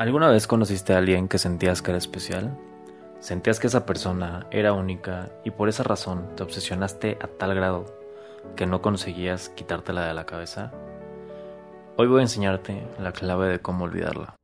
¿Alguna vez conociste a alguien que sentías que era especial? Sentías que esa persona era única y por esa razón te obsesionaste a tal grado que no conseguías quitártela de la cabeza? Hoy voy a enseñarte la clave de cómo olvidarla.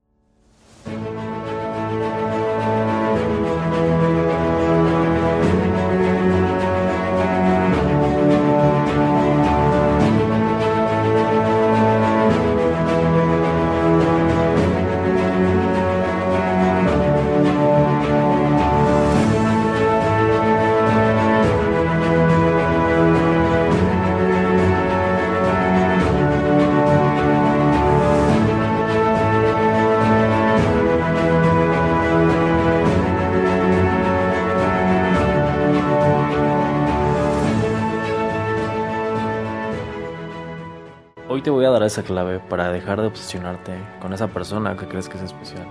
Te voy a dar esa clave para dejar de obsesionarte con esa persona que crees que es especial.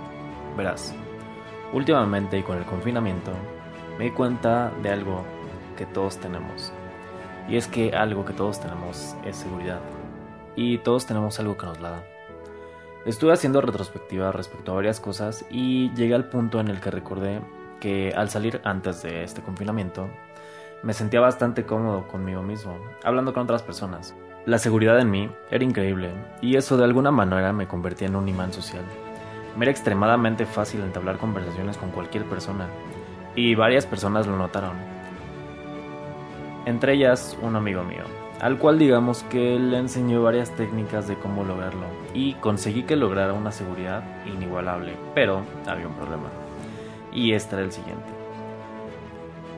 Verás, últimamente y con el confinamiento me di cuenta de algo que todos tenemos. Y es que algo que todos tenemos es seguridad. Y todos tenemos algo que nos la da. Estuve haciendo retrospectiva respecto a varias cosas y llegué al punto en el que recordé que al salir antes de este confinamiento me sentía bastante cómodo conmigo mismo, hablando con otras personas. La seguridad en mí era increíble, y eso de alguna manera me convertía en un imán social. Me era extremadamente fácil entablar conversaciones con cualquier persona, y varias personas lo notaron. Entre ellas un amigo mío, al cual digamos que le enseñó varias técnicas de cómo lograrlo, y conseguí que lograra una seguridad inigualable, pero había un problema. Y este era el siguiente.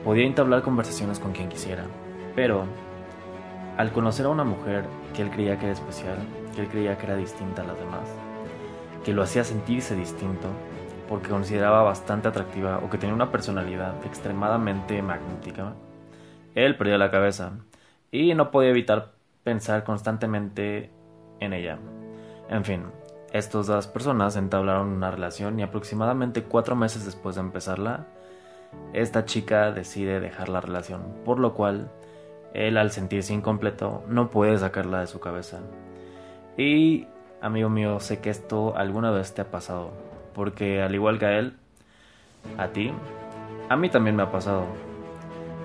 Podía entablar conversaciones con quien quisiera, pero al conocer a una mujer que él creía que era especial, que él creía que era distinta a las demás, que lo hacía sentirse distinto, porque consideraba bastante atractiva o que tenía una personalidad extremadamente magnética, él perdió la cabeza y no podía evitar pensar constantemente en ella. En fin, estas dos personas entablaron una relación y aproximadamente cuatro meses después de empezarla, esta chica decide dejar la relación, por lo cual él al sentirse incompleto no puede sacarla de su cabeza. Y, amigo mío, sé que esto alguna vez te ha pasado, porque al igual que a él, a ti, a mí también me ha pasado.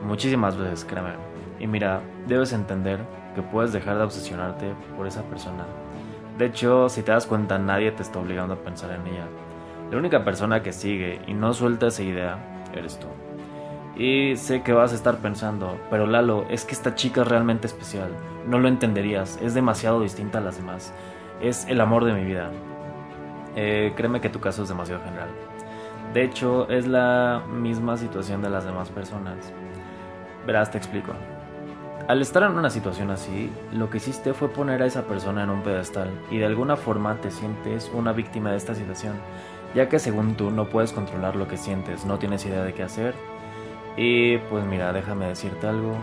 Muchísimas veces, créeme. Y mira, debes entender que puedes dejar de obsesionarte por esa persona. De hecho, si te das cuenta, nadie te está obligando a pensar en ella. La única persona que sigue y no suelta esa idea eres tú. Y sé que vas a estar pensando, pero Lalo, es que esta chica es realmente especial. No lo entenderías, es demasiado distinta a las demás. Es el amor de mi vida. Eh, créeme que tu caso es demasiado general. De hecho, es la misma situación de las demás personas. Verás, te explico. Al estar en una situación así, lo que hiciste fue poner a esa persona en un pedestal y de alguna forma te sientes una víctima de esta situación, ya que según tú no puedes controlar lo que sientes, no tienes idea de qué hacer y pues mira, déjame decirte algo.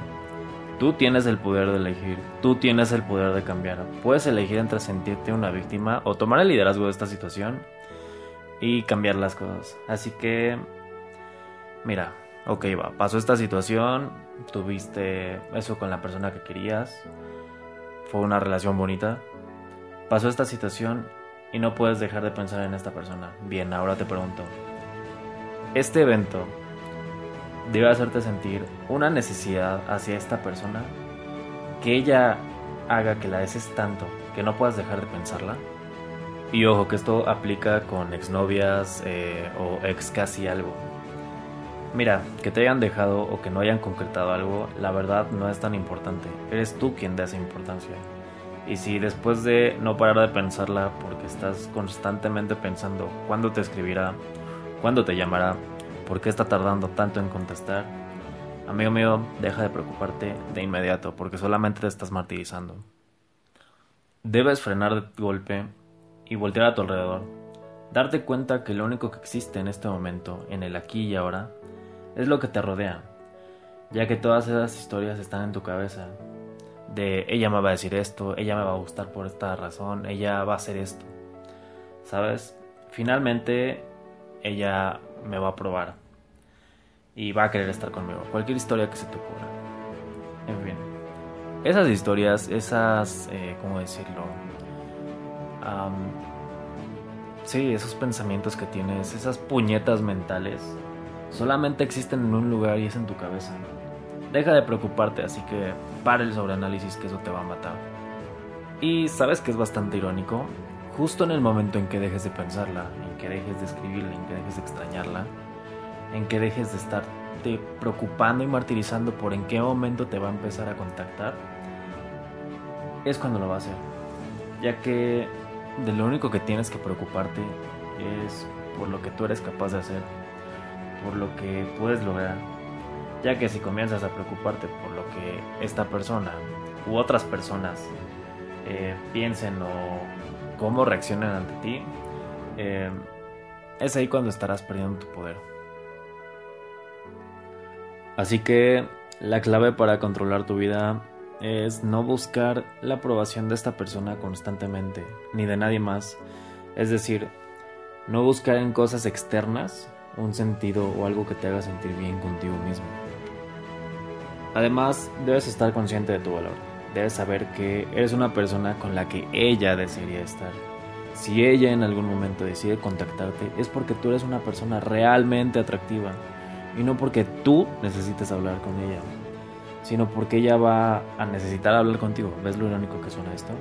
Tú tienes el poder de elegir, tú tienes el poder de cambiar. Puedes elegir entre sentirte una víctima o tomar el liderazgo de esta situación y cambiar las cosas. Así que, mira, ok, va, pasó esta situación, tuviste eso con la persona que querías, fue una relación bonita, pasó esta situación y no puedes dejar de pensar en esta persona. Bien, ahora te pregunto, este evento debe hacerte sentir una necesidad hacia esta persona que ella haga que la desees tanto que no puedas dejar de pensarla. Y ojo, que esto aplica con exnovias eh, o ex casi algo. Mira, que te hayan dejado o que no hayan concretado algo, la verdad no es tan importante. Eres tú quien da esa importancia. Y si después de no parar de pensarla porque estás constantemente pensando cuándo te escribirá, cuándo te llamará, ¿Por qué está tardando tanto en contestar? Amigo mío, deja de preocuparte de inmediato porque solamente te estás martirizando. Debes frenar de golpe y voltear a tu alrededor. Darte cuenta que lo único que existe en este momento, en el aquí y ahora, es lo que te rodea, ya que todas esas historias están en tu cabeza. De ella me va a decir esto, ella me va a gustar por esta razón, ella va a hacer esto. ¿Sabes? Finalmente, ella me va a probar y va a querer estar conmigo. Cualquier historia que se te ocurra. En fin. Esas historias, esas, eh, ¿cómo decirlo? sí, esos pensamientos que tienes, esas puñetas mentales, solamente existen en un lugar y es en tu cabeza. Deja de preocuparte, así que para el sobreanálisis que eso te va a matar. Y sabes que es bastante irónico, justo en el momento en que dejes de pensarla, en que dejes de escribirla, en que dejes de extrañarla, en que dejes de estarte preocupando y martirizando por en qué momento te va a empezar a contactar, es cuando lo va a hacer. Ya que de lo único que tienes que preocuparte es por lo que tú eres capaz de hacer, por lo que puedes lograr. Ya que si comienzas a preocuparte por lo que esta persona u otras personas eh, piensen o cómo reaccionan ante ti, eh, es ahí cuando estarás perdiendo tu poder. Así que la clave para controlar tu vida es no buscar la aprobación de esta persona constantemente, ni de nadie más. Es decir, no buscar en cosas externas un sentido o algo que te haga sentir bien contigo mismo. Además, debes estar consciente de tu valor. Debes saber que eres una persona con la que ella desearía estar. Si ella en algún momento decide contactarte, es porque tú eres una persona realmente atractiva y no porque tú necesites hablar con ella sino porque ella va a necesitar hablar contigo. ¿Ves lo irónico que suena esto?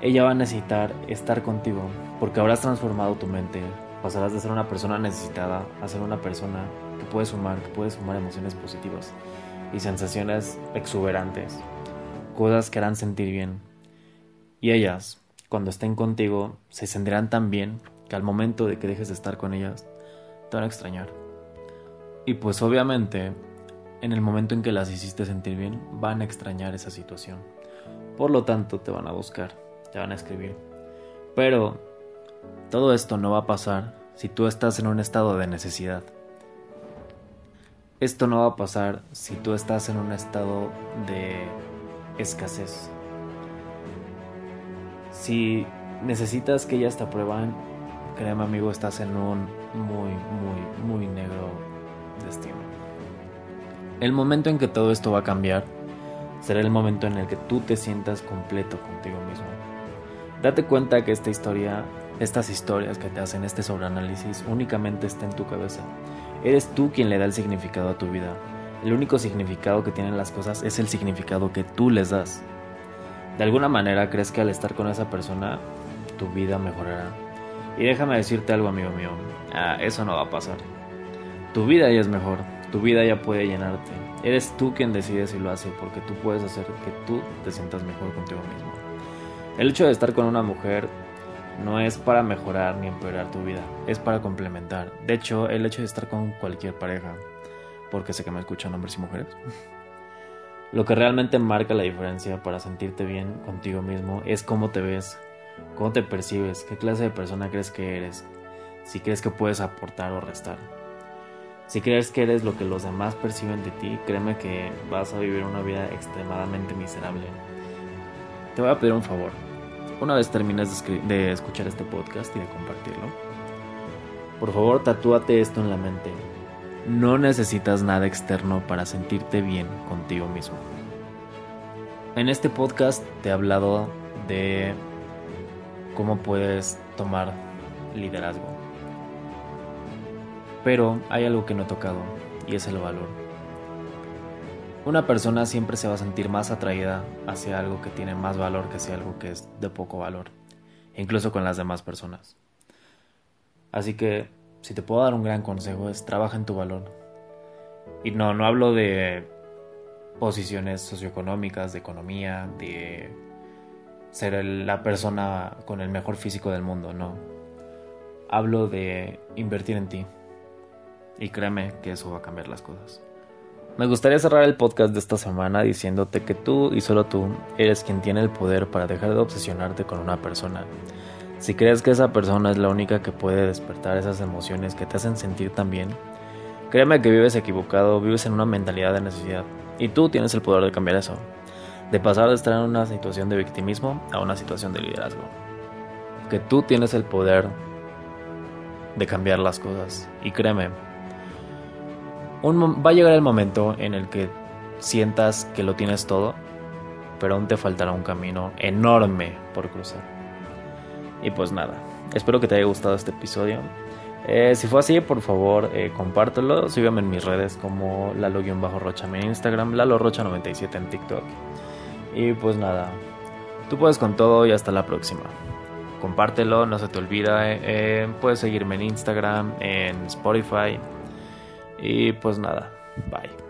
Ella va a necesitar estar contigo porque habrás transformado tu mente. Pasarás de ser una persona necesitada a ser una persona que puede sumar, que puede sumar emociones positivas y sensaciones exuberantes, cosas que harán sentir bien. Y ellas, cuando estén contigo, se sentirán tan bien que al momento de que dejes de estar con ellas, te van a extrañar. Y pues obviamente en el momento en que las hiciste sentir bien, van a extrañar esa situación. Por lo tanto, te van a buscar, te van a escribir. Pero todo esto no va a pasar si tú estás en un estado de necesidad. Esto no va a pasar si tú estás en un estado de escasez. Si necesitas que ellas te aprueban, créeme amigo, estás en un muy, muy, muy negro destino. El momento en que todo esto va a cambiar será el momento en el que tú te sientas completo contigo mismo. Date cuenta que esta historia, estas historias que te hacen este sobreanálisis únicamente está en tu cabeza. Eres tú quien le da el significado a tu vida. El único significado que tienen las cosas es el significado que tú les das. De alguna manera crees que al estar con esa persona tu vida mejorará. Y déjame decirte algo amigo mío, ah, eso no va a pasar. Tu vida ya es mejor, tu vida ya puede llenarte. Eres tú quien decide si lo hace porque tú puedes hacer que tú te sientas mejor contigo mismo. El hecho de estar con una mujer no es para mejorar ni empeorar tu vida, es para complementar. De hecho, el hecho de estar con cualquier pareja, porque sé que me escuchan hombres y mujeres, lo que realmente marca la diferencia para sentirte bien contigo mismo es cómo te ves, cómo te percibes, qué clase de persona crees que eres, si crees que puedes aportar o restar. Si crees que eres lo que los demás perciben de ti, créeme que vas a vivir una vida extremadamente miserable. Te voy a pedir un favor. Una vez termines de, escuchar este podcast y de compartirlo, por favor tatúate esto en la mente. No necesitas nada externo para sentirte bien contigo mismo. En este podcast te he hablado de cómo puedes tomar liderazgo pero hay algo que no he tocado, y es el valor. Una persona siempre se va a sentir más atraída hacia algo que tiene más valor que hacia algo que es de poco valor, incluso con las demás personas. Así que, si te puedo dar un gran consejo, es trabaja en tu valor. Y no, no hablo de posiciones socioeconómicas, de economía, de ser la persona con el mejor físico del mundo, no. Hablo de invertir en ti, y créeme que eso va a cambiar las cosas. Me gustaría cerrar el podcast de esta semana diciéndote que tú y solo tú eres quien tiene el poder para dejar de obsesionarte con una persona. Si crees que esa persona es la única que puede despertar esas emociones que te hacen sentir tan bien, créeme que vives equivocado, vives en una mentalidad de necesidad. Y tú tienes el poder de cambiar eso. De pasar de estar en una situación de victimismo a una situación de liderazgo. Que tú tienes el poder de cambiar las cosas. Y créeme, va a llegar el momento en el que sientas que lo tienes todo, pero aún te faltará un camino enorme por cruzar. Y pues nada, Espero que te haya gustado este episodio. Eh, si fue así, por favor, eh, compártelo. Sígueme en mis redes como Lalo-Rocha en Instagram, Lalo Rocha97 en TikTok. Y pues nada, tú puedes con todo y hasta la próxima. Compártelo, no se te olvida. Eh, puedes seguirme en Instagram, en Spotify. Y pues nada, bye.